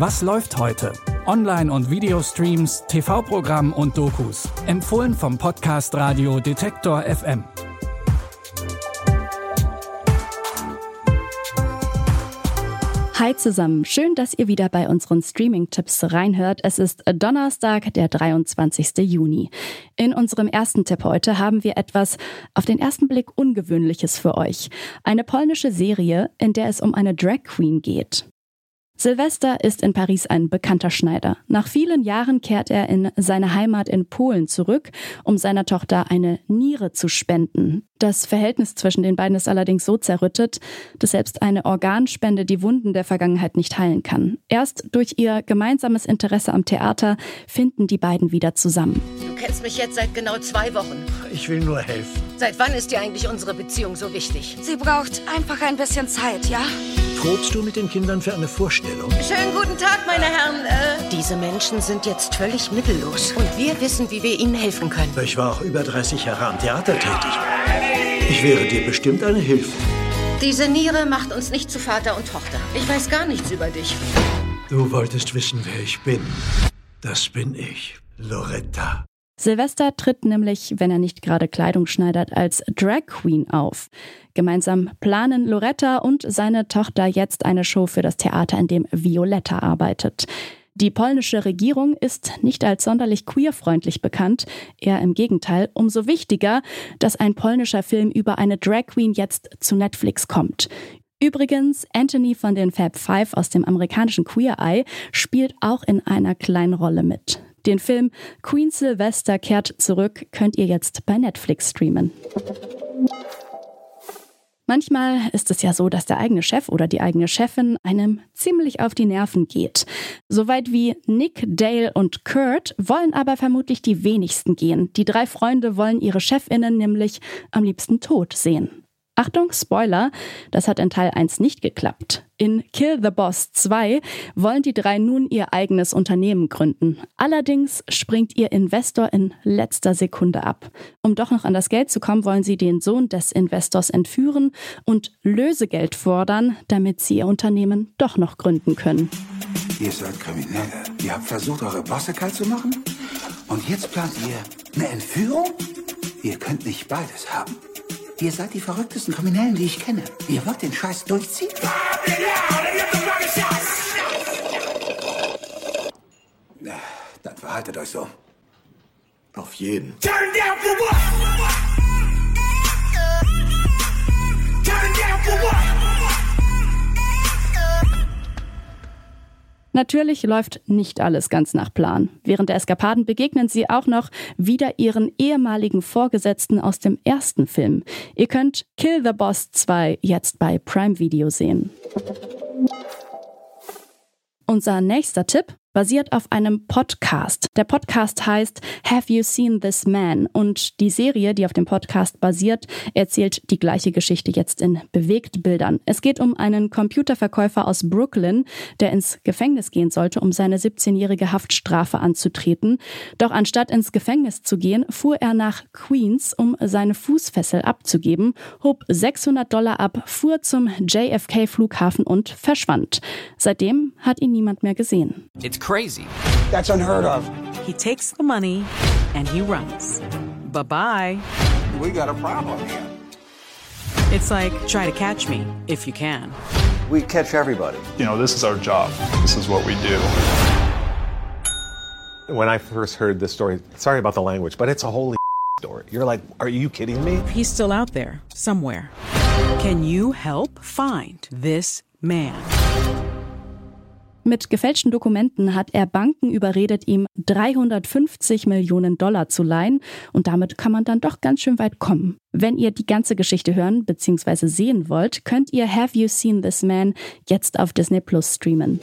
Was läuft heute? Online- und Videostreams, TV-Programm und Dokus. Empfohlen vom Podcast Radio Detektor FM. Hi zusammen, schön, dass ihr wieder bei unseren Streaming-Tipps reinhört. Es ist Donnerstag, der 23. Juni. In unserem ersten Tipp heute haben wir etwas auf den ersten Blick Ungewöhnliches für euch. Eine polnische Serie, in der es um eine Drag Queen geht. Silvester ist in Paris ein bekannter Schneider. Nach vielen Jahren kehrt er in seine Heimat in Polen zurück, um seiner Tochter eine Niere zu spenden. Das Verhältnis zwischen den beiden ist allerdings so zerrüttet, dass selbst eine Organspende die Wunden der Vergangenheit nicht heilen kann. Erst durch ihr gemeinsames Interesse am Theater finden die beiden wieder zusammen. Du kennst mich jetzt seit genau zwei Wochen. Ich will nur helfen. Seit wann ist dir eigentlich unsere Beziehung so wichtig? Sie braucht einfach ein bisschen Zeit, ja? Probst du mit den Kindern für eine Vorstellung? Schönen guten Tag, meine Herren. Äh, diese Menschen sind jetzt völlig mittellos. Und wir wissen, wie wir ihnen helfen können. Ich war auch über 30 Jahre am Theater tätig. Ich wäre dir bestimmt eine Hilfe. Diese Niere macht uns nicht zu Vater und Tochter. Ich weiß gar nichts über dich. Du wolltest wissen, wer ich bin. Das bin ich, Loretta. Silvester tritt nämlich, wenn er nicht gerade Kleidung schneidert, als Drag Queen auf. Gemeinsam planen Loretta und seine Tochter jetzt eine Show für das Theater, in dem Violetta arbeitet. Die polnische Regierung ist nicht als sonderlich queerfreundlich bekannt, eher im Gegenteil. Umso wichtiger, dass ein polnischer Film über eine Drag Queen jetzt zu Netflix kommt. Übrigens, Anthony von den Fab Five aus dem amerikanischen Queer Eye spielt auch in einer kleinen Rolle mit. Den Film Queen Sylvester kehrt zurück könnt ihr jetzt bei Netflix streamen. Manchmal ist es ja so, dass der eigene Chef oder die eigene Chefin einem ziemlich auf die Nerven geht. Soweit wie Nick, Dale und Kurt wollen aber vermutlich die wenigsten gehen. Die drei Freunde wollen ihre Chefinnen nämlich am liebsten tot sehen. Achtung, Spoiler, das hat in Teil 1 nicht geklappt. In Kill the Boss 2 wollen die drei nun ihr eigenes Unternehmen gründen. Allerdings springt ihr Investor in letzter Sekunde ab. Um doch noch an das Geld zu kommen, wollen sie den Sohn des Investors entführen und Lösegeld fordern, damit sie ihr Unternehmen doch noch gründen können. Ihr seid Kriminelle. Ihr habt versucht, eure Bosse kalt zu machen? Und jetzt plant ihr eine Entführung? Ihr könnt nicht beides haben. Ihr seid die verrücktesten Kriminellen, die ich kenne. Ihr wollt den Scheiß durchziehen? Dann verhaltet euch so. Auf jeden. Turn down for what? Natürlich läuft nicht alles ganz nach Plan. Während der Eskapaden begegnen sie auch noch wieder ihren ehemaligen Vorgesetzten aus dem ersten Film. Ihr könnt Kill the Boss 2 jetzt bei Prime Video sehen. Unser nächster Tipp basiert auf einem Podcast. Der Podcast heißt Have You Seen This Man? Und die Serie, die auf dem Podcast basiert, erzählt die gleiche Geschichte jetzt in Bewegtbildern. Es geht um einen Computerverkäufer aus Brooklyn, der ins Gefängnis gehen sollte, um seine 17-jährige Haftstrafe anzutreten. Doch anstatt ins Gefängnis zu gehen, fuhr er nach Queens, um seine Fußfessel abzugeben, hob 600 Dollar ab, fuhr zum JFK-Flughafen und verschwand. Seitdem hat ihn niemand mehr gesehen. It's crazy. That's unheard of. He takes the money and he runs. Bye bye. We got a problem here. It's like try to catch me if you can. We catch everybody. You know, this is our job. This is what we do. When I first heard this story, sorry about the language, but it's a holy story. You're like, are you kidding me? He's still out there somewhere. Can you help find this man? Mit gefälschten Dokumenten hat er Banken überredet, ihm 350 Millionen Dollar zu leihen und damit kann man dann doch ganz schön weit kommen. Wenn ihr die ganze Geschichte hören bzw. sehen wollt, könnt ihr Have You Seen This Man jetzt auf Disney Plus streamen.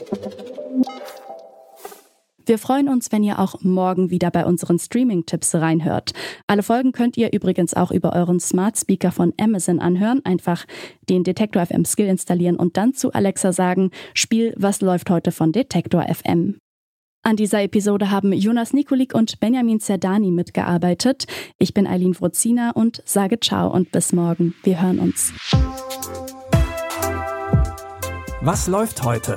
Wir freuen uns, wenn ihr auch morgen wieder bei unseren Streaming-Tipps reinhört. Alle Folgen könnt ihr übrigens auch über euren Smart Speaker von Amazon anhören. Einfach den Detektor FM Skill installieren und dann zu Alexa sagen, Spiel, was läuft heute von Detektor FM. An dieser Episode haben Jonas Nikolik und Benjamin Zerdani mitgearbeitet. Ich bin Eileen Frozina und sage ciao und bis morgen. Wir hören uns. Was läuft heute?